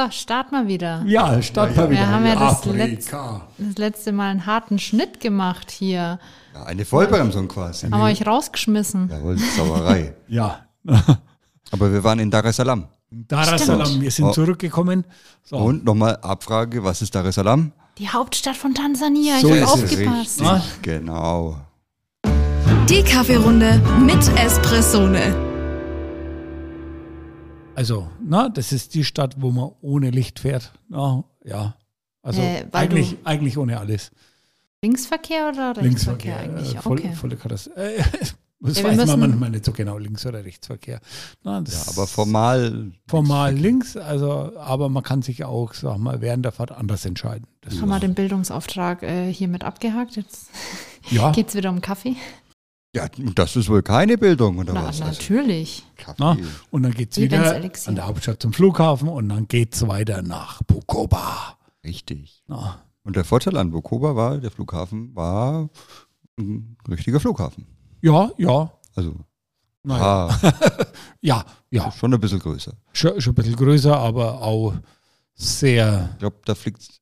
So, start mal wieder. Ja, start mal Wir wieder. haben ja das, Afrika. letz, das letzte Mal einen harten Schnitt gemacht hier. Ja, eine Vollbremsung quasi. Haben wir euch rausgeschmissen. Jawohl, Sauerei. Ja. Aber wir waren in Dar es Salaam. Dar es Salaam, wir sind Oh. zurückgekommen. So. Und nochmal Abfrage, was ist Dar es Salaam? Die Hauptstadt von Tansania. So ich ist habe es. aufgepasst. Ah. Genau. Die Kaffeerunde mit Espressone. Also, na, das ist die Stadt, wo man ohne Licht fährt. Na, ja. Also Äh, eigentlich, eigentlich ohne alles. Linksverkehr oder Rechtsverkehr eigentlich? äh, voll, okay. volle Katastrophe. Äh, das Ja, weiß man manchmal nicht so genau, Links- oder Rechtsverkehr. Na, das Ja, aber formal. formal links, also, aber man kann sich auch, sag mal, während der Fahrt anders entscheiden. Das Haben wir den Bildungsauftrag äh, hiermit abgehakt? Jetzt ja, geht es wieder um Kaffee? Ja, und das ist wohl keine Bildung, oder Na, was? Also, natürlich. Kaffee. Na? und dann geht es wieder an der Hauptstadt zum Flughafen und dann geht es weiter nach Bukoba. Richtig. Na, Und der Vorteil an Bukoba war, der Flughafen war ein richtiger Flughafen. ja, ja, Also, naja. ah, ja, ja, schon ein bisschen größer. schon, schon ein bisschen größer, aber auch sehr, Ich glaube, da fliegt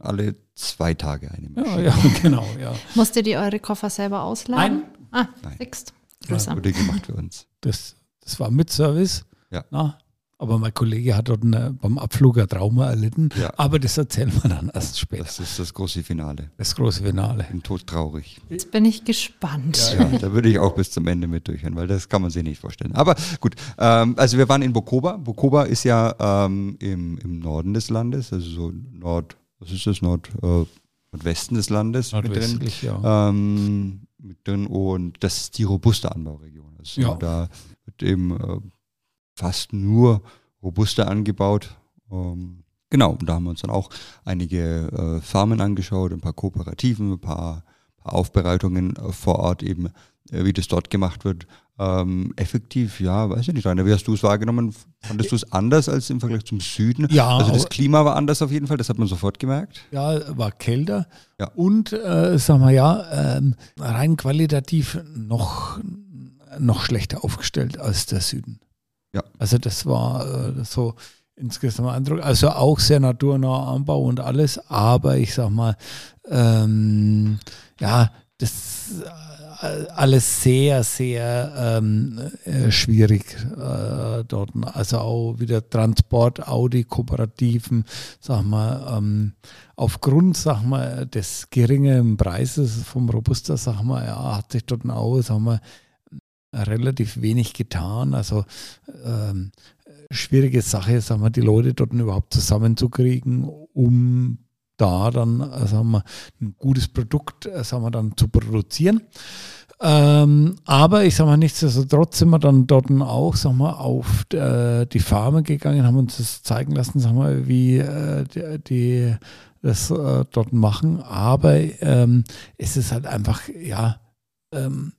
alle zwei Tage eine ja, Maschine. ja, genau, ja. Musstet ihr eure Koffer selber ausladen? Ah, Nein. sixt. Größer. Wurde gemacht für uns. Das, das war mit Service. Ja. Na, aber mein Kollege hat dort eine, beim Abflug ein Trauma erlitten. Ja. Aber das erzählen wir dann erst später. Das ist das große Finale. Das große Finale. Bin todtraurig. Jetzt bin ich gespannt. Ja, da würde ich auch bis zum Ende mit durchhören, weil das kann man sich nicht vorstellen. Aber gut, ähm, also wir waren in Bukoba. Bukoba ist ja ähm, im, im Norden des Landes, also so Nord, was ist das, Nord, äh, Nordwesten des Landes mit drin. Nordwestlich, ja. Ähm, mit drin und das ist die robuste Anbauregion. Also Ja. da wird eben äh, fast nur robuste angebaut. Ähm, genau, und da haben wir uns dann auch einige äh, Farmen angeschaut, ein paar Kooperativen, ein paar, paar Aufbereitungen äh, vor Ort eben, äh, wie das dort gemacht wird. Ähm, effektiv, ja, weiß ich nicht, Rainer, wie hast du es wahrgenommen? Fandest du es anders als im Vergleich zum Süden? Ja, Also das Klima war anders auf jeden Fall, das hat man sofort gemerkt. Ja, war kälter. Ja. Und, äh, sagen wir ja, ähm, rein qualitativ noch, noch schlechter aufgestellt als der Süden. Ja. Also das war äh, so insgesamt Eindruck. Also auch sehr naturnah Anbau und alles, aber ich sag mal, ähm, ja, das äh, alles sehr, sehr ähm, äh, schwierig äh, dort. Also auch wieder Transport, Audi, Kooperativen, sag mal, ähm, aufgrund, sag mal, des geringen Preises vom Robusta, sag mal, ja, hat sich dort auch, sag mal, relativ wenig getan. Also ähm, schwierige Sache, sagen wir, die Leute dort überhaupt zusammenzukriegen, um da dann, äh, sagen wir, ein gutes Produkt, äh, sagen wir, dann zu produzieren. Ähm, aber ich sage mal, nichtsdestotrotz sind wir dann dort auch, sag mal, auf äh, die Farmen gegangen, haben uns das zeigen lassen, sag mal, wie die, die das dort machen. Aber ähm, es ist halt einfach, ja, ähm,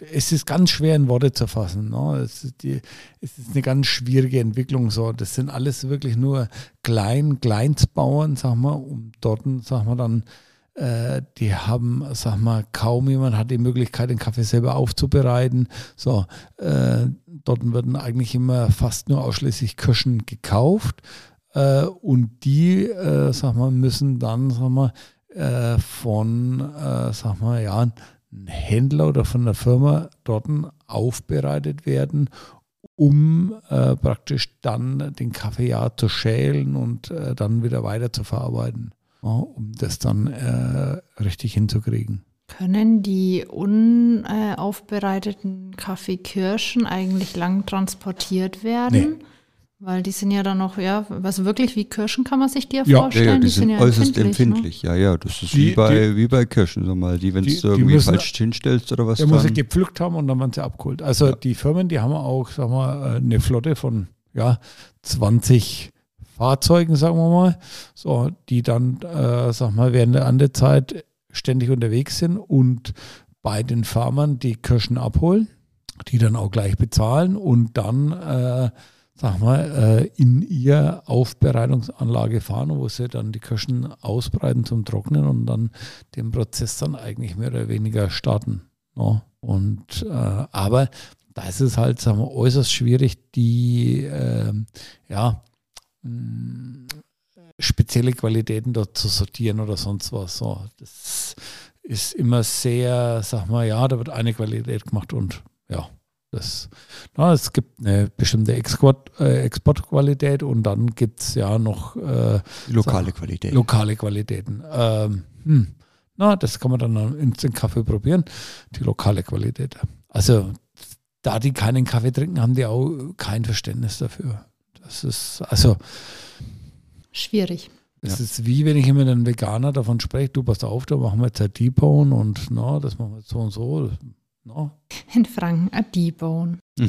es ist ganz schwer in Worte zu fassen. Ne? Es, ist die, es ist eine ganz schwierige Entwicklung. So. Das sind alles wirklich nur Klein, Kleinstbauern, sag mal, um dort, sag mal, dann, äh, die haben, sag mal, kaum jemand hat die Möglichkeit, den Kaffee selber aufzubereiten. So, äh, dort werden eigentlich immer fast nur ausschließlich Kirschen gekauft. Äh, und die, äh, sag mal, müssen dann, sag mal, äh, von, äh, sag mal, ja, Händler oder von der Firma dort aufbereitet werden, um äh, praktisch dann den Kaffee ja zu schälen und äh, dann wieder weiter zu verarbeiten, ja, um das dann äh, richtig hinzukriegen. Können die unaufbereiteten Kaffeekirschen eigentlich lang transportiert werden? Weil die sind ja dann noch, ja, was wirklich wie Kirschen kann man sich die ja, Ja, ja, vorstellen? Ja, ja, die, sind, äußerst empfindlich. Ne? Ja, ja, das ist Die- wie, bei, wie bei Kirschen, sag mal. Die, wenn Die- du die irgendwie müssen- falsch hinstellst oder was Der muss sie gepflückt haben und dann werden sie abgeholt. Also Ja. die Firmen, die haben auch, sagen wir, eine Flotte von ja, 20 Fahrzeugen, sagen wir mal, so, die dann, äh, sag mal, während der Andezeit ständig unterwegs sind und bei den Farmern die Kirschen abholen, die dann auch gleich bezahlen und dann, äh, sag mal, äh, in ihr Aufbereitungsanlage fahren, wo sie dann die Kirschen ausbreiten zum Trocknen und dann den Prozess dann eigentlich mehr oder weniger starten. Ja. Und äh, aber da ist es halt, sagen wir, äußerst schwierig, die ähm, ja, mh, spezielle Qualitäten dort zu sortieren oder sonst was. So, das ist immer sehr, sag mal, ja, da wird eine Qualität gemacht und ja, das, na, es gibt eine bestimmte Export, äh, Exportqualität und dann gibt es ja noch äh, lokale Qualität. Lokale Qualitäten. Ähm, hm, na, das kann man dann in den Kaffee probieren, die lokale Qualität. Also, da die keinen Kaffee trinken, haben die auch kein Verständnis dafür. Das ist, also. Schwierig. Es ja. ist wie wenn ich immer einen Veganer davon spreche, du passt auf, da machen wir jetzt ein T-Bone und na, das machen wir jetzt so und so. No. In Franken ein T-Bone.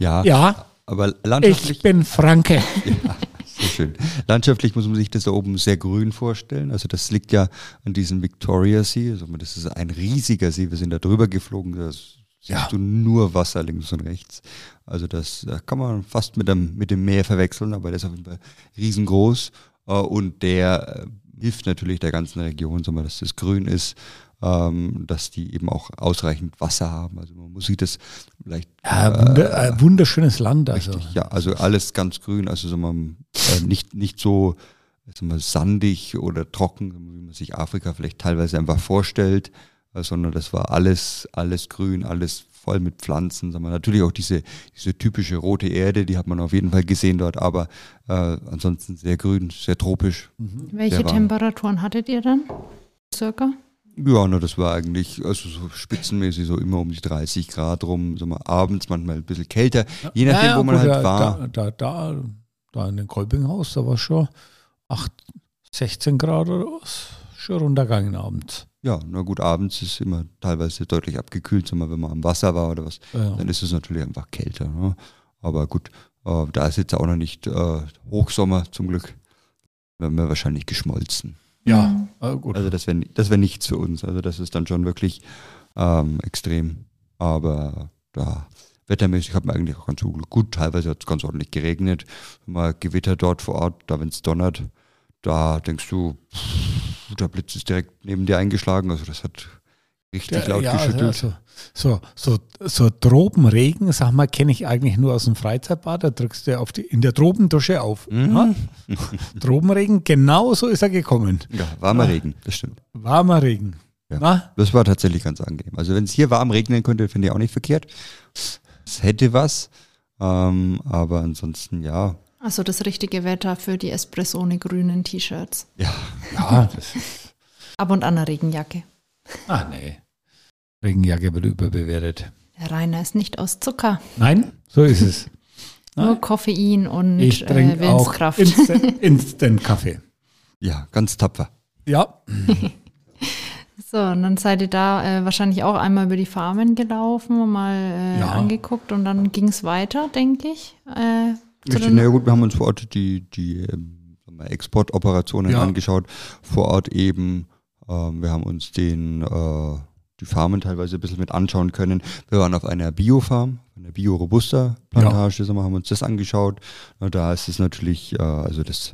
ja, ja, aber landschaftlich. Ich bin Franke. Ja, sehr schön. Landschaftlich muss man sich das da oben sehr grün vorstellen. Also das liegt ja an diesem Victoria See. Also das ist ein riesiger See. Wir sind da drüber geflogen. Da siehst ja. du nur Wasser links und rechts. Also das, das kann man fast mit dem, mit dem Meer verwechseln, aber der ist auf jeden Fall riesengroß. Äh, und der äh, hilft natürlich der ganzen Region, dass das grün ist ähm, dass die eben auch ausreichend Wasser haben. Also man muss sich das vielleicht. Ja, wunder, äh, wunderschönes Land. Also. Richtig, ja, also alles ganz grün, also so man, äh, nicht, nicht so mal, sandig oder trocken, wie man sich Afrika vielleicht teilweise einfach vorstellt, äh, sondern das war alles, alles grün, alles voll mit Pflanzen. Sagen wir. Natürlich auch diese, diese typische rote Erde, die hat man auf jeden Fall gesehen dort, aber äh, ansonsten sehr grün, sehr tropisch. Mhm. Welche Temperaturen hattet ihr dann? Circa? Ja, na, das war eigentlich also so spitzenmäßig so immer um die 30 Grad rum, so mal abends manchmal ein bisschen kälter, je nachdem, ja, ja, wo man gut, halt war. Da, da, da, in dem Kolpinghaus, da war schon 8, 16 Grad oder was, schon runtergegangen abends. Ja, na gut, abends ist immer teilweise deutlich abgekühlt, mal, wenn man am Wasser war oder was, ja. dann ist es natürlich einfach kälter. Ne? Aber gut, äh, da ist jetzt auch noch nicht äh, Hochsommer zum Glück. Werden wir wahrscheinlich geschmolzen. Ja, mhm. ah, gut. Also das wäre das wär nichts für uns. Also das ist dann schon wirklich ähm, extrem. Aber da wettermäßig hat man eigentlich auch ganz gut. Gut, teilweise hat es ganz ordentlich geregnet. Mal Gewitter dort vor Ort, da wenn es donnert, da denkst du, pff, der Blitz ist direkt neben dir eingeschlagen. Also das hat richtig ja, laut ja, geschüttelt. Also, so, so, so Tropenregen, sag mal, kenne ich eigentlich nur aus dem Freizeitbad. Da drückst du auf die, in der Tropendusche auf. Mhm. Tropenregen, genau so ist er gekommen. Ja, warmer ja. Regen, das stimmt. Warmer Regen. Ja, das war tatsächlich ganz angenehm. Also wenn es hier warm regnen könnte, finde ich auch nicht verkehrt. Es hätte was, ähm, aber ansonsten ja. Also das richtige Wetter für die Espresso ohne grünen T-Shirts. Ja. ja Ab und an eine Regenjacke. Ah, nee. Regenjacke wird überbewertet. Der Rainer ist nicht aus Zucker. Nein, so ist es. Nur Koffein und ich äh, Willenskraft. Instant, Instant Kaffee. Ja, ganz tapfer. Ja. so, und dann seid ihr da äh, wahrscheinlich auch einmal über die Farmen gelaufen und mal äh, ja. angeguckt und dann ging es weiter, denke ich. Äh, Richtig, na gut, wir haben uns vor Ort die, die ähm, Exportoperationen ja. angeschaut, vor Ort eben ähm, wir haben uns den, äh, die Farmen teilweise ein bisschen mit anschauen können. Wir waren auf einer Biofarm, einer Bio-Robusta-Plantage, ja. haben uns das angeschaut. Und da ist es natürlich, äh, also das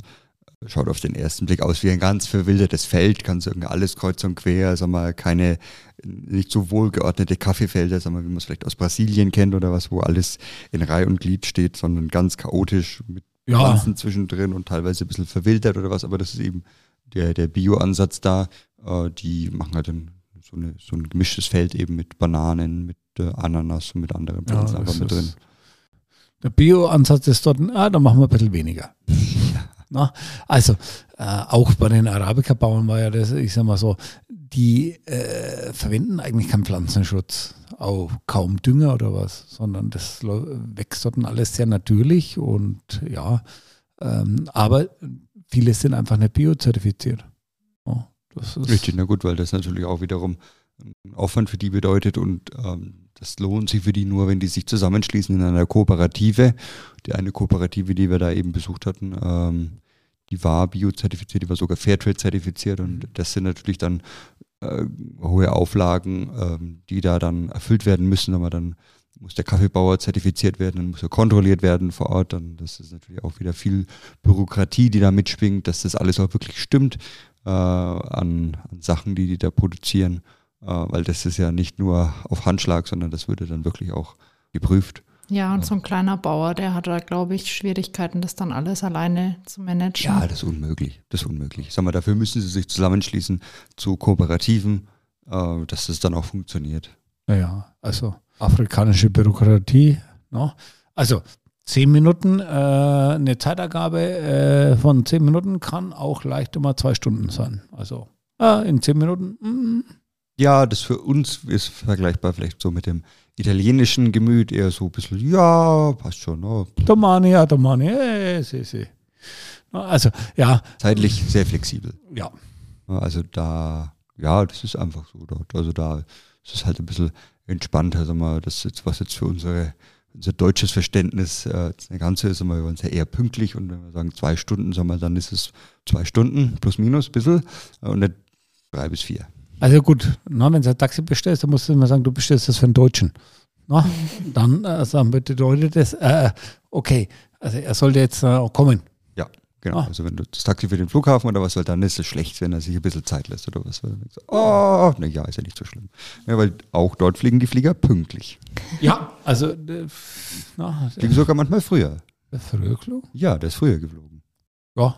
schaut auf den ersten Blick aus wie ein ganz verwildertes Feld, ganz irgendwie alles kreuz und quer, sag mal, keine nicht so wohlgeordnete Kaffeefelder, sag mal, wie man es vielleicht aus Brasilien kennt oder was, wo alles in Reihe und Glied steht, sondern ganz chaotisch mit ja. Pflanzen zwischendrin und teilweise ein bisschen verwildert oder was, aber das ist eben der, der Bio-Ansatz da. Äh, die machen halt ein, so, eine, so ein gemischtes Feld eben mit Bananen, mit äh, Ananas und mit anderen Pflanzen ja, einfach mit drin. Der Bio-Ansatz ist dort, ah, da machen wir ein bisschen weniger. Na, also äh, auch bei den Arabica-Bauern war ja das, ich sag mal so, die äh, verwenden eigentlich keinen Pflanzenschutz, auch kaum Dünger oder was, sondern das wächst dort alles sehr natürlich und ja, ähm, aber viele sind einfach nicht biozertifiziert. Oh, Richtig, na gut, weil das natürlich auch wiederum einen Aufwand für die bedeutet und ähm, das lohnt sich für die nur, wenn die sich zusammenschließen in einer Kooperative. Die eine Kooperative, die wir da eben besucht hatten, ähm, die war biozertifiziert, die war sogar Fairtrade zertifiziert und das sind natürlich dann äh, hohe Auflagen, ähm, die da dann erfüllt werden müssen, aber dann muss der Kaffeebauer zertifiziert werden, dann muss er kontrolliert werden vor Ort. Dann das ist natürlich auch wieder viel Bürokratie, die da mitschwingt, dass das alles auch wirklich stimmt äh, an, an, Sachen, die die da produzieren, äh, weil das ist ja nicht nur auf Handschlag, sondern das würde dann wirklich auch geprüft. Ja, und so ein kleiner Bauer, der hat da, glaube ich, Schwierigkeiten, das dann alles alleine zu managen. Ja, das ist unmöglich. Das ist unmöglich. Sag mal, dafür müssen sie sich zusammenschließen zu Kooperativen, äh, dass das dann auch funktioniert. Naja, also afrikanische Bürokratie. No? Ne? Also zehn Minuten, äh, eine Zeitergabe äh, von zehn Minuten kann auch leicht immer zwei Stunden sein. Also äh, in zehn Minuten. Mm. Ja, das für uns ist vergleichbar vielleicht so mit dem italienischen Gemüt, eher so ein bisschen, ja, passt schon. Ne? Domani, ja, Domani, eh, sì, sì. Also, ja. Zeitlich sehr flexibel. Ja. Also da, ja, das ist einfach so dort. Also da ist es halt ein bisschen entspannter, sag mal, das jetzt, was jetzt für unsere unser deutsches Verständnis äh, das Ganze ist, wir wollen es ja eher pünktlich und wenn wir sagen zwei Stunden, sagen wir, dann ist es zwei Stunden plus minus ein bisschen und nicht drei bis vier. Also gut, na, wenn du ein Taxi bestellst, dann musst du immer sagen, du bestellst das für einen Deutschen. Na, dann äh, sagen bedeutet das, äh, okay, also er sollte jetzt äh, auch kommen. Genau, ah. also wenn du das Taxi für den Flughafen oder was, weil dann ist es schlecht, wenn er sich ein bisschen Zeit lässt oder was. Oh, na ja, ist ja nicht so schlimm. Ja, weil auch dort fliegen die Flieger pünktlich. Ja, also äh, na, fliegen sogar manchmal früher. Der früher geflogen? Ja, der ist früher geflogen. Ja.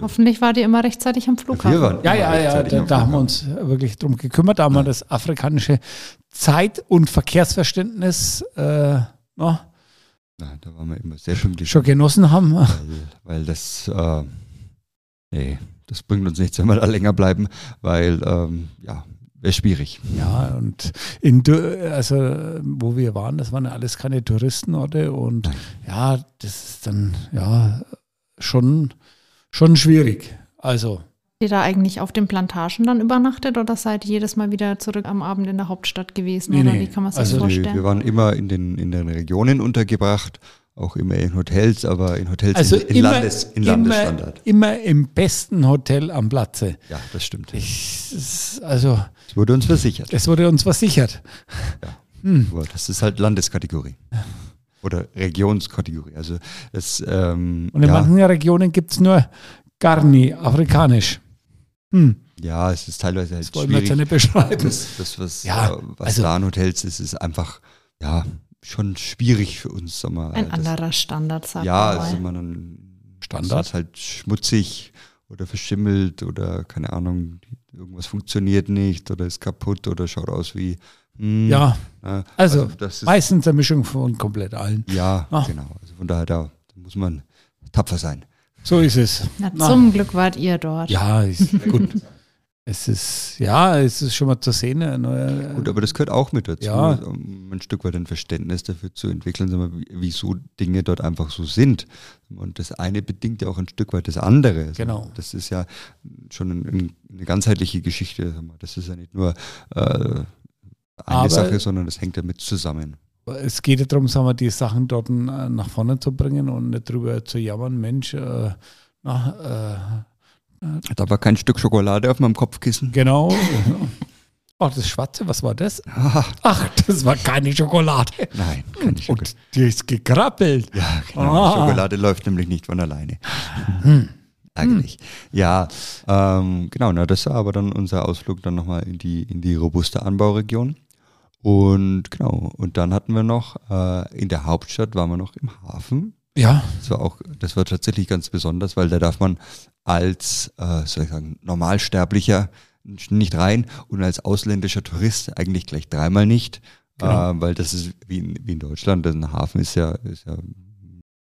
Hoffentlich war die immer rechtzeitig am Flughafen. Wir waren ja, ja, ja, da, da haben wir uns wirklich drum gekümmert. Da haben wir das afrikanische Zeit- und Verkehrsverständnis äh, na, Nein, da waren wir immer sehr pünktlich. Schon genossen haben. Weil, weil das, äh, nee, das bringt uns nichts, wenn wir da länger bleiben, weil, ähm, ja, wäre schwierig. Ja, und in, also, wo wir waren, das waren alles keine Touristenorte und ja, das ist dann, ja, schon, schon schwierig. Also, ihr da eigentlich auf den Plantagen dann übernachtet oder seid ihr jedes Mal wieder zurück am Abend in der Hauptstadt gewesen? Nee, oder nee. wie kann man sich also das vorstellen? Wir waren immer in den, in den Regionen untergebracht, auch immer in Hotels, aber in Hotels also in, in, immer, Landes, in immer, Landesstandard. Immer im besten Hotel am Platze. Ja, das stimmt. Ich, also, es wurde uns versichert. Es wurde uns versichert. Ja. Hm. Das ist halt Landeskategorie. Oder Regionskategorie. Also das, ähm, Und in ja. manchen Regionen gibt es nur Garni, afrikanisch. Hm. Ja, es ist teilweise halt das wollen schwierig. Wir nicht beschreiben. Das, das was, ja, äh, was also, da an Hotels ist, ist einfach, ja, schon schwierig für uns. Sag mal, Ein das, anderer Standard, sag Ja, also man dann Standard ist halt schmutzig oder verschimmelt oder keine Ahnung, irgendwas funktioniert nicht oder ist kaputt oder schaut aus wie. Mh, hm, ja, äh, also, also ist, meistens eine Mischung von komplett allen. Ja, ah. genau. Also von daher, da, da muss man tapfer sein. So ist es. Na, zum Na. Glück wart ihr dort. Ja, ist gut. es ist, ja, es ist schon mal zu sehen. Neue, gut, aber das gehört auch mit dazu, ja. um ein Stück weit ein Verständnis dafür zu entwickeln, wieso Dinge dort einfach so sind. Und das eine bedingt ja auch ein Stück weit das andere. Genau. Das ist ja schon ein, eine ganzheitliche Geschichte. Das ist ja nicht nur äh, eine aber Sache, sondern das hängt damit zusammen es geht ja darum, sagen wir, die Sachen dort äh, nach vorne zu bringen und nicht drüber zu jammern, Mensch, äh, na, äh, da war kein Stück Schokolade auf meinem Kopfkissen. Genau. Ach, das Schwarze, was war das? Ach, das war keine Schokolade. Nein, keine Schokolade. Und die ist gekrabbelt. Ja, genau. Ah. Schokolade läuft nämlich nicht von alleine. Hm. Eigentlich. Hm. Ja, ähm, genau. Na, das war aber dann unser Ausflug dann nochmal in die, in die robuste Anbauregion. Und genau, und dann hatten wir noch, äh, in der Hauptstadt waren wir noch im Hafen. Ja. Das war auch, das war tatsächlich ganz besonders, weil da darf man als, äh, soll ich sagen, Normalsterblicher nicht rein und als ausländischer Tourist eigentlich gleich dreimal nicht. Genau. Äh, weil das ist wie in, wie in Deutschland, ein Hafen ist ja, ist ja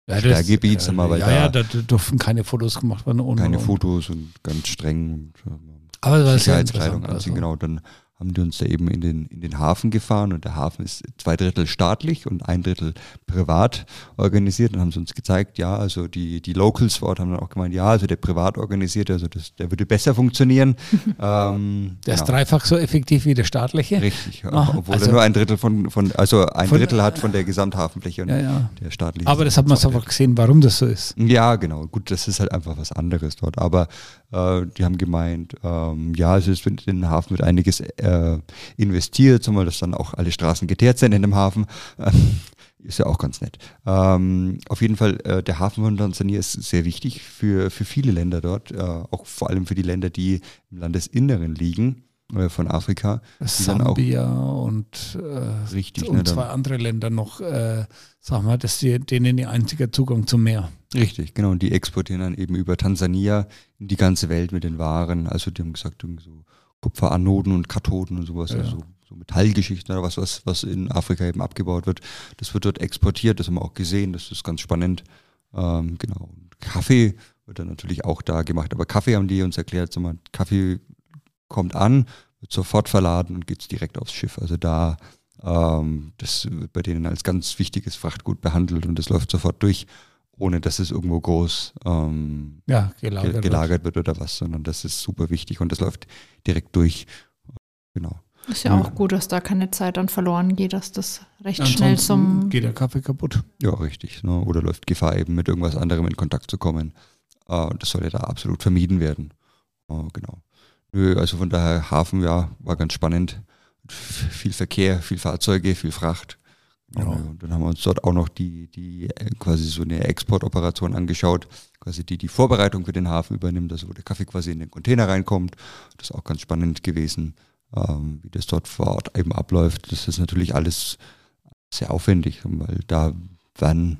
ja, Sperrgebiet, äh, mal, ja, ja, da dürfen keine Fotos gemacht werden. Und, keine und, Fotos und ganz streng. Und, äh, aber das ist Sicherheitskleidung anziehen, also. genau. Dann haben die uns da eben in den, in den Hafen gefahren und der Hafen ist zwei Drittel staatlich und ein Drittel privat organisiert und haben sie uns gezeigt, ja, also die, die Locals vor Ort haben dann auch gemeint, ja, also der privat organisierte, also das, der würde besser funktionieren. ähm, der ist dreifach so effektiv wie der staatliche. Richtig, Ach, obwohl also er nur ein Drittel von, von also ein von, Drittel hat von der Gesamthafenfläche und ja, ja. der staatliche. Aber das hat man sofort gesehen, warum das so ist. Ja, genau. Gut, das ist halt einfach was anderes dort. Aber äh, die haben gemeint, ähm, ja, es ist in den Hafen wird einiges äh, investiert, zumal dass dann auch alle Straßen geteert sind in dem Hafen. Ähm, ist ja auch ganz nett. Ähm, auf jeden Fall, äh, der Hafen von Tansania ist sehr wichtig für, für viele Länder dort, äh, auch vor allem für die Länder, die im Landesinneren liegen. äh, von Afrika. Sambia und, äh, richtig, und ne, zwei andere Länder noch, äh, sagen wir, dass die, denen ihr einziger Zugang zum Meer. Richtig, genau. Und die exportieren dann eben über Tansania in die ganze Welt mit den Waren. Also die haben gesagt, so Kupferanoden und Kathoden und sowas, ja. also so Metallgeschichten oder was, was, was in Afrika eben abgebaut wird. Das wird dort exportiert, das haben wir auch gesehen, das ist ganz spannend. Ähm, genau. Und Kaffee wird dann natürlich auch da gemacht. Aber Kaffee haben die uns erklärt, so mal, Kaffee kommt an, wird sofort verladen und geht direkt aufs Schiff. Also da, ähm, das wird bei denen als ganz wichtiges Frachtgut behandelt und das läuft sofort durch, ohne dass es irgendwo groß ähm, ja, gelagert, gelagert wird. wird. oder was, sondern das ist super wichtig und das läuft direkt durch. Genau. Ist ja, ja, auch gut, dass da keine Zeit dann verloren geht, dass das recht Ansonsten schnell zum. Geht der Kaffee kaputt. Ja, richtig. Ne? Oder läuft Gefahr, eben mit irgendwas anderem in Kontakt zu kommen. Äh, das soll ja da absolut vermieden werden. Äh, genau. Nö, also von daher Hafen, ja, war ganz spannend. Viel Verkehr, viel Fahrzeuge, viel Fracht. Ja. Und dann haben wir uns dort auch noch die, die äh, quasi so eine Exportoperation angeschaut, quasi die die Vorbereitung für den Hafen übernimmt, also wo der Kaffee quasi in den Container reinkommt. Das ist auch ganz spannend gewesen, ähm, wie das dort vor Ort eben abläuft. Das ist natürlich alles sehr aufwendig, weil da werden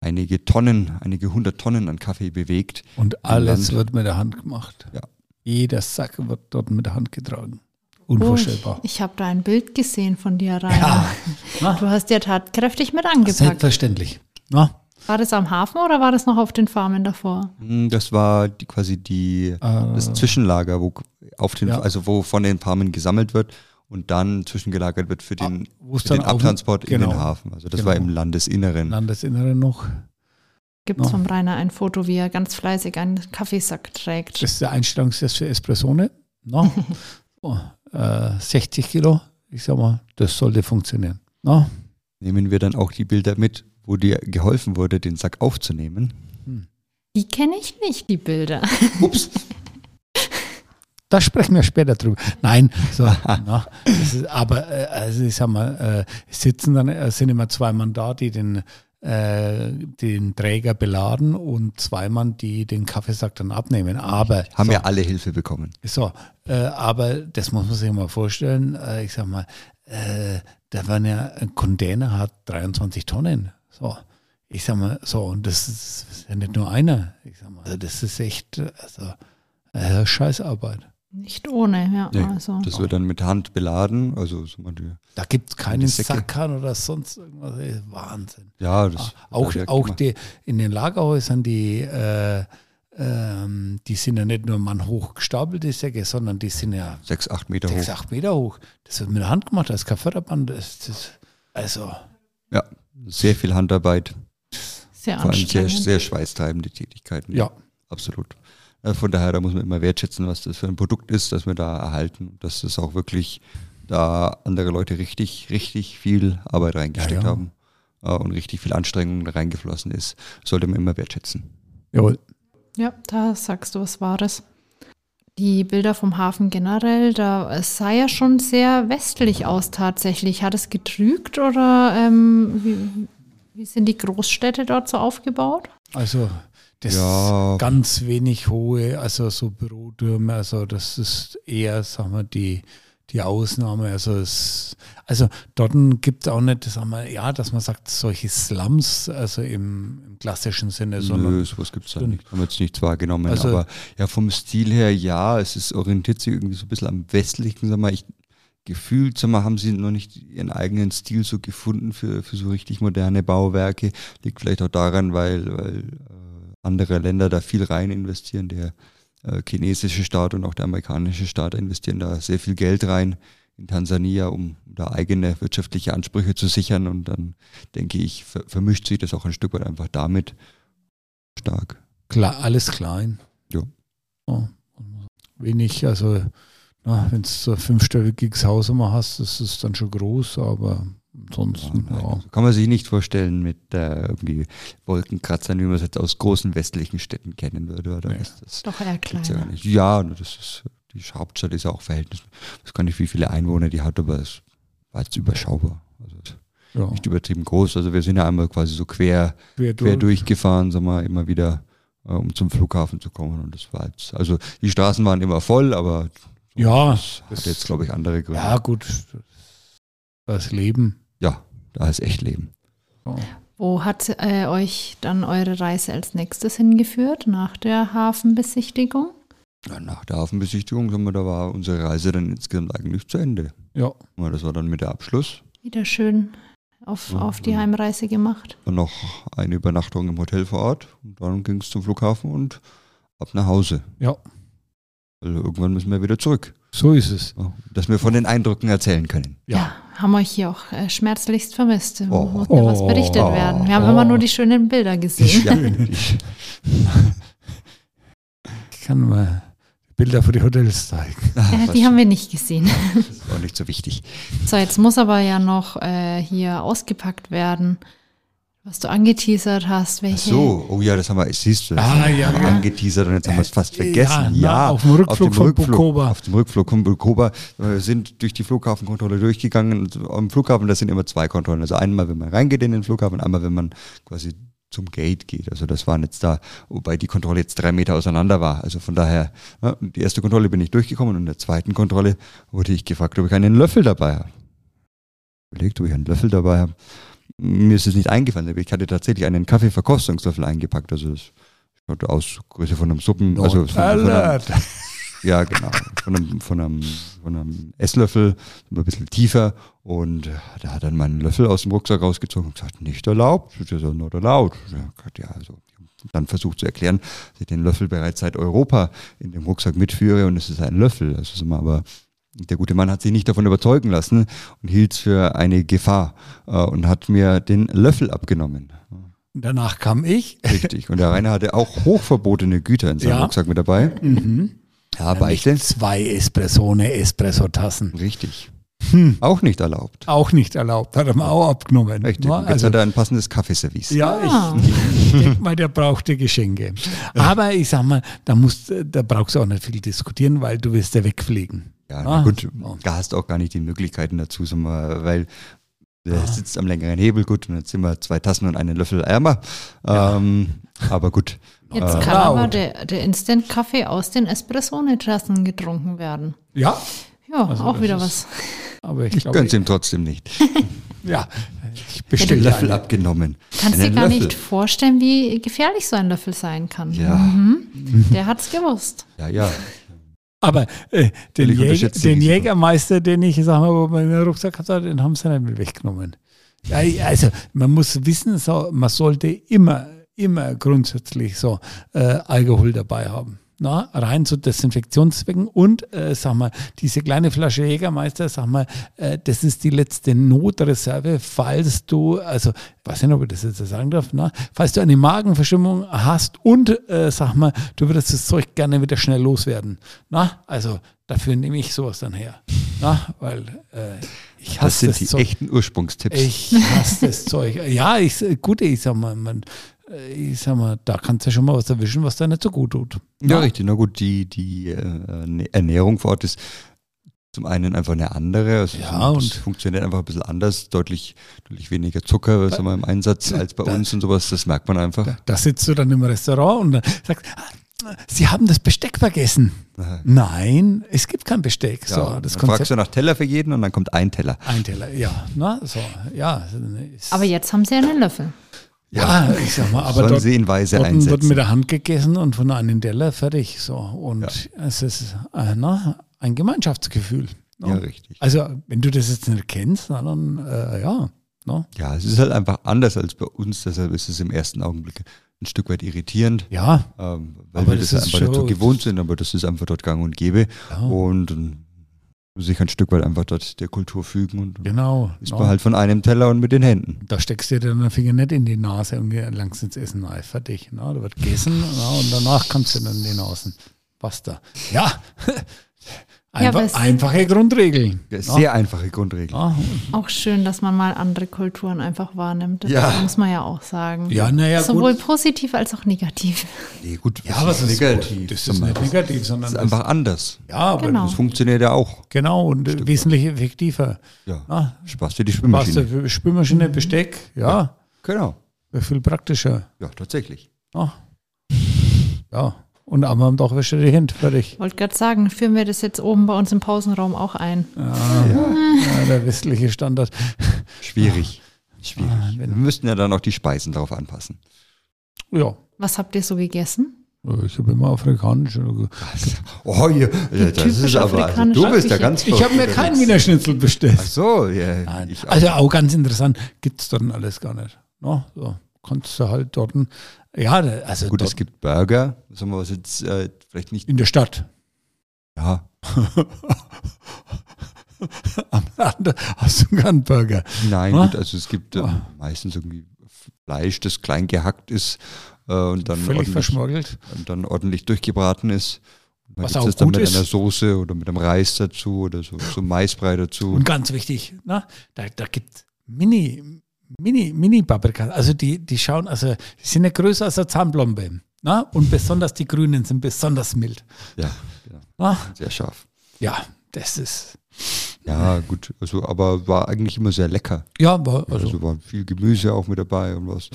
einige Tonnen, einige hundert Tonnen an Kaffee bewegt. Und alles wird mit der Hand gemacht. Ja. Jeder Sack wird dort mit der Hand getragen. Unvorstellbar. Oh, ich, ich habe da ein Bild gesehen von dir, Rainer. Ja. Du hast ja tatkräftig mit angepackt. Selbstverständlich. Na? War das am Hafen oder war das noch auf den Farmen davor? Hm, das war die, quasi die, äh, das Zwischenlager, wo auf den, ja. also wo von den Farmen gesammelt wird und dann zwischengelagert wird für den, ah, für den Abtransport genau. in den genau. Hafen. Also das genau. war im Landesinneren. Landesinneren noch. Gibt es vom Rainer ein Foto, wie er ganz fleißig einen Kaffeesack trägt. Das ist der Einstellungstest für Espressone. No? oh, äh, 60 Kilo. Ich sag mal, das sollte funktionieren. No? Nehmen wir dann auch die Bilder mit, wo dir geholfen wurde, den Sack aufzunehmen? Hm. Die kenne ich nicht, die Bilder. Ups. Da sprechen wir später drüber. Nein, so, na, ist, aber äh, also ich sag mal, äh, sitzen dann äh, sind immer zwei Mann da, die den äh, den Träger beladen und zwei Mann, die den Kaffeesack dann abnehmen. Aber haben so, ja alle Hilfe bekommen. So, äh, aber das muss man sich mal vorstellen. Äh, ich sag mal, äh, da waren ja ein Container hat 23 Tonnen. So, ich sag mal, so und das ist ja nicht nur einer. Ich sag mal, also das ist echt also äh, Scheißarbeit. Nicht ohne, ja. Nee, also. Das wird dann mit Hand beladen. Also die, da gibt es keinen Sackern oder sonst irgendwas. Wahnsinn. Ja, das ah, auch, auch die, in den Lagerhäusern, die, äh, ähm, die sind ja nicht nur mannhoch gestapelt, die Säcke, sondern die sind ja sechs, acht Meter sechs, hoch. acht Meter hoch. Das wird mit der Hand gemacht, da ist kein Förderband. Das, das, also. Ja, sehr viel Handarbeit. Sehr Vor allem sehr, sehr schweißtreibende Tätigkeiten. Ja. Absolut. Äh, von daher, da muss man immer wertschätzen, was das für ein Produkt ist, das wir da erhalten. Dass das auch wirklich da andere Leute richtig, richtig viel Arbeit reingesteckt ja, ja. haben äh, und richtig viel Anstrengung reingeflossen ist, sollte man immer wertschätzen. Jawohl. Ja, da sagst du was Wahres. Die Bilder vom Hafen generell, da es sah ja schon sehr westlich aus tatsächlich. Hat es getrügt oder ähm, wie, wie sind die Großstädte dort so aufgebaut? Also das ja. ganz wenig hohe, also so Bürotürme, also das ist eher, sagen wir, die, die Ausnahme. Also, es, also dort gibt es auch nicht, sagen wir, ja, dass man sagt, solche Slums, also im, im klassischen Sinne. Sondern Nö, sowas gibt es da nicht. Haben wir jetzt nicht wahrgenommen. Also, aber ja, vom Stil her, ja, es ist orientiert sich irgendwie so ein bisschen am westlichen, sag mal, ich, gefühlt, sag mal, haben sie noch nicht ihren eigenen Stil so gefunden für, für so richtig moderne Bauwerke. Liegt vielleicht auch daran, weil, weil äh, andere Länder da viel rein investieren. Der äh, chinesische Staat und auch der amerikanische Staat investieren da sehr viel Geld rein in Tansania, um da eigene wirtschaftliche Ansprüche zu sichern. Und dann denke ich, ver vermischt sich das auch ein Stück weit einfach damit stark. Klar, alles klein. Ja. Oh, wenig, also wenn du so ein fünfstöckiges Haus immer hast, das ist dann schon groß, aber Ansonsten, ja, ja. Kann man sich nicht vorstellen mit äh, irgendwie Wolkenkratzern, wie man es jetzt aus großen westlichen Städten kennen würde. Oder nee. das, Doch eher kleiner. Ja, ja, das ist, die Hauptstadt ist ja auch Verhältnis. Ich weiß gar nicht, wie viele Einwohner die hat, aber es war jetzt überschaubar. Also ja. nicht übertrieben groß. Also wir sind ja einmal quasi so quer, quer, durch. quer durchgefahren, sagen wir, immer wieder, äh, um zum Flughafen zu kommen. Und das war jetzt, also die Straßen waren immer voll, aber Ja, Das hat jetzt, glaube ich, andere Gründe. Ja, gut. Das Leben. Ja, da ist echt Leben. So. Wo hat äh, euch dann eure Reise als nächstes hingeführt, nach der Hafenbesichtigung? Ja, nach der Hafenbesichtigung, sagen wir, da war unsere Reise dann insgesamt eigentlich zu Ende. Ja. Ja, Das war dann mit der Abschluss. Wieder schön auf, Ja, auf die ja. Heimreise gemacht. Dann noch eine Übernachtung im Hotel vor Ort. Und dann ging es zum Flughafen und ab nach Hause. Ja. Also irgendwann müssen wir wieder zurück. So ist es. Dass wir von den Eindrücken erzählen können. Ja, haben euch hier auch äh, schmerzlichst vermisst. Oh. Muss mir was berichtet Oh. werden. Wir haben Oh. immer nur die schönen Bilder gesehen. Ja, ich, Ich kann mal Bilder von den Hotels zeigen. Äh, die haben wir nicht gesehen. Das war nicht so wichtig. So, jetzt muss aber ja noch äh, hier ausgepackt werden, was du angeteasert hast. Ach Welche, so, oh ja, das haben wir, siehst du, das Ah, haben ja, wir ja. angeteasert und jetzt haben wir es fast Ja, vergessen. na, Ja, auf dem Rückflug von Bukoba. Auf dem Rückflug von Bukoba. Wir sind durch die Flughafenkontrolle durchgegangen. Und am Flughafen, das sind immer zwei Kontrollen. Also einmal, wenn man reingeht in den Flughafen, einmal, wenn man quasi zum Gate geht. Also das waren jetzt da, wobei die Kontrolle jetzt drei Meter auseinander war. Also von daher, ja, die erste Kontrolle bin ich durchgekommen und in der zweiten Kontrolle wurde ich gefragt, ob ich einen Löffel dabei habe. Überlegt, ob ich einen Löffel dabei habe. Mir ist es nicht eingefallen, aber ich hatte tatsächlich einen Kaffeeverkostungslöffel eingepackt. Also das schaut aus Größe von einem Suppen, also von, von einem, ja genau, von einem, von einem, von einem Esslöffel, ein bisschen tiefer und da hat dann meinen Löffel aus dem Rucksack rausgezogen und gesagt, nicht erlaubt, das ist ja not allowed. Ja, also dann versucht zu erklären, dass ich den Löffel bereits seit Europa in dem Rucksack mitführe und es ist ein Löffel. Also sind wir aber der gute Mann hat sich nicht davon überzeugen lassen und hielt es für eine Gefahr äh, und hat mir den Löffel abgenommen. Danach kam ich. Richtig. Und der Rainer hatte auch hochverbotene Güter in seinem Ja. Rucksack mit dabei. Mhm. Ja, Beichte. Zwei Espressone, Espresso-Tassen. Richtig. Hm. Auch nicht erlaubt. Auch nicht erlaubt. Hat er mir auch abgenommen. Richtig. Ja, Und jetzt also, hat er ein passendes Kaffeeservice. ja, Ah. ich, ich denke mal, der brauchte Geschenke. Aber ich sag mal, da, musst, da brauchst du auch nicht viel diskutieren, weil du wirst ja wegfliegen. Ja, Ah. na gut, Oh. da hast du auch gar nicht die Möglichkeiten dazu, so mal, weil der sitzt am längeren Hebel, gut, und jetzt sind wir zwei Tassen und einen Löffel ärmer. Ähm, aber gut. Jetzt Äh, kann aber der, der Instant-Kaffee aus den Espressone-Tassen getrunken werden. Ja, Ja, Also auch wieder ist- was. aber ich Ich glaube, gönn's ihm trotzdem nicht. ja, ich Den bestelle Löffel eine. abgenommen. Kannst dir Einen gar Löffel. nicht vorstellen, wie gefährlich so ein Löffel sein kann. Ja. Mhm. Der hat's gewusst. Ja, ja. Aber äh, den, Jäger, den Risiko. Jägermeister, den ich sag mal, wo mein Rucksack hatte, den haben sie nicht weggenommen. Ja, also man muss wissen, so, man sollte immer, immer grundsätzlich so äh, Alkohol dabei haben. Na, rein zu Desinfektionszwecken und äh, sag mal, diese kleine Flasche Jägermeister, sag mal, äh, das ist die letzte Notreserve, falls du, also weiß nicht, ob ich das jetzt sagen darf, na, falls du eine Magenverstimmung hast und äh, sag mal, du würdest das Zeug gerne wieder schnell loswerden. Na, also dafür nehme ich sowas dann her. Na, weil äh, ich Das hasse sind das, die Zeug. echten Ursprungstipps. Ich hasse das Zeug. Ja, ich, gut, ich sag mal, man, ich sag mal, da kannst du schon mal was erwischen, was dir nicht so gut tut. Ja, richtig. Na gut, die, die äh, Ernährung vor Ort ist zum einen einfach eine andere. Also Ja, und- funktioniert einfach ein bisschen anders, deutlich, deutlich weniger Zucker sagen wir, im Einsatz als bei da- uns und sowas. Das merkt man einfach. Da, da sitzt du dann im Restaurant und dann sagst, ah, Sie haben das Besteck vergessen. Aha. Nein, es gibt kein Besteck. Ja, so, dann das fragst Konzept. du nach Teller für jeden und dann kommt ein Teller. Ein Teller, ja. Na, so, ja. Aber jetzt haben sie einen Löffel. Ja, ich sag mal, aber dort, sie in Weise dort wird mit der Hand gegessen und von einem Teller fertig. So. Und es ist äh, na, ein Gemeinschaftsgefühl. na. ja, richtig. Also, wenn du das jetzt nicht kennst, na, dann äh, ja. Na, Ja, es ist halt einfach anders als bei uns, deshalb ist es im ersten Augenblick ein Stück weit irritierend, ja, ähm, weil wir das das, einfach nicht so schon- gewohnt sind, aber das ist einfach dort gang und gäbe ja und sich ein Stück weit einfach dort der Kultur fügen und genau. ist man halt von einem Teller und mit den Händen. Da steckst du dir den Finger nicht in die Nase und langst ins Essen rein. Fertig. Na, da wird gegessen na, und danach kannst du dann in die Nasen. Basta. Ja. Ja, Einfach, es- einfache Grundregeln. Ja, Na, sehr einfache Grundregel. na, Auch schön, dass man mal andere Kulturen einfach wahrnimmt. Das Ja. muss man ja auch sagen. Ja, naja, Sowohl gut. positiv als auch negativ. Nee, gut, Ja, was ist negativ? Das ist nicht negativ, Das sondern ist das, einfach anders. ja, aber Genau. Das funktioniert ja auch. genau und Stimmt. wesentlich effektiver. Ja. Na, Spaß für die Spülmaschine. für Spülmaschine, Besteck, ja, Genau. wäre viel praktischer. Ja, tatsächlich. Ja. ja. Und am Tag wäscht er die Hände. Fertig. Wollte gerade sagen, führen wir das jetzt oben bei uns im Pausenraum auch ein. Ja, der westliche Standard. Schwierig. Schwierig. Ah, Wir müssten ja dann auch die Speisen darauf anpassen. Ja. Was habt ihr so gegessen? Ich habe immer afrikanisch. Oh, ja, das ist aber, also, du bist ja ganz Ich habe mir keinen. Wiener Schnitzel bestellt. Ach so, ja. Nein. Ich auch. Also auch ganz interessant, gibt es dort alles gar nicht. No, so kannst du halt dort, ja, also Gut, es gibt Burger, sagen wir was jetzt äh, vielleicht nicht, in der Stadt. ja, hast du keinen Burger. nein, Ah. gut, also es gibt äh, Ah. meistens irgendwie Fleisch, das klein gehackt ist äh, und dann Völlig ordentlich, verschmorgelt. und dann ordentlich durchgebraten ist. Man Was auch das dann gut mit ist. einer Soße oder mit einem Reis dazu oder so, so Maisbrei dazu. Und ganz wichtig, na, da, da gibt es Mini, Mini, Mini-Paprika. Also die, die schauen, also die sind ja größer als eine Zahnblombe. Na? Und besonders die Grünen sind besonders mild. ja, ja, sehr scharf. Ja, das ist. Ja, gut, also aber war eigentlich immer sehr lecker. Ja, war, Also, also, war viel Gemüse auch mit dabei und was.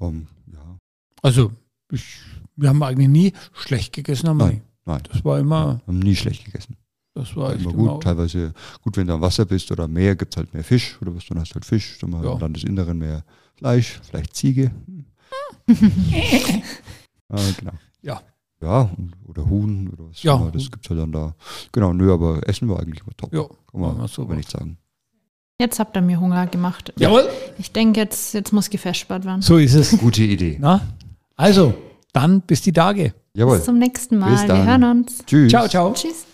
Ähm, ja, also ich, wir haben eigentlich nie schlecht gegessen. Haben wir Nein. nie. nein, Das war immer, haben nie schlecht gegessen. Das war War echt immer immer, gut. Teilweise gut, wenn du am Wasser bist oder am Meer, gibt es halt mehr Fisch oder was, dann hast du halt Fisch. Dann mal Ja. im Landesinneren mehr Fleisch, vielleicht Ziege. äh, genau. Ja. Ja, oder Huhn oder was. Ja, immer, das gibt es halt dann da. Genau, nö, aber Essen war eigentlich immer top. Ja, kann man, super. kann man nicht sagen. Jetzt habt ihr mir Hunger gemacht. Jawohl, Ich denke, jetzt, jetzt muss gefespert werden. so ist es. Gute Idee. Na? Also, dann bis die Tage. Jawohl. Bis zum nächsten Mal. Bis Wir hören uns. Tschüss. Ciao, ciao. Tschüss.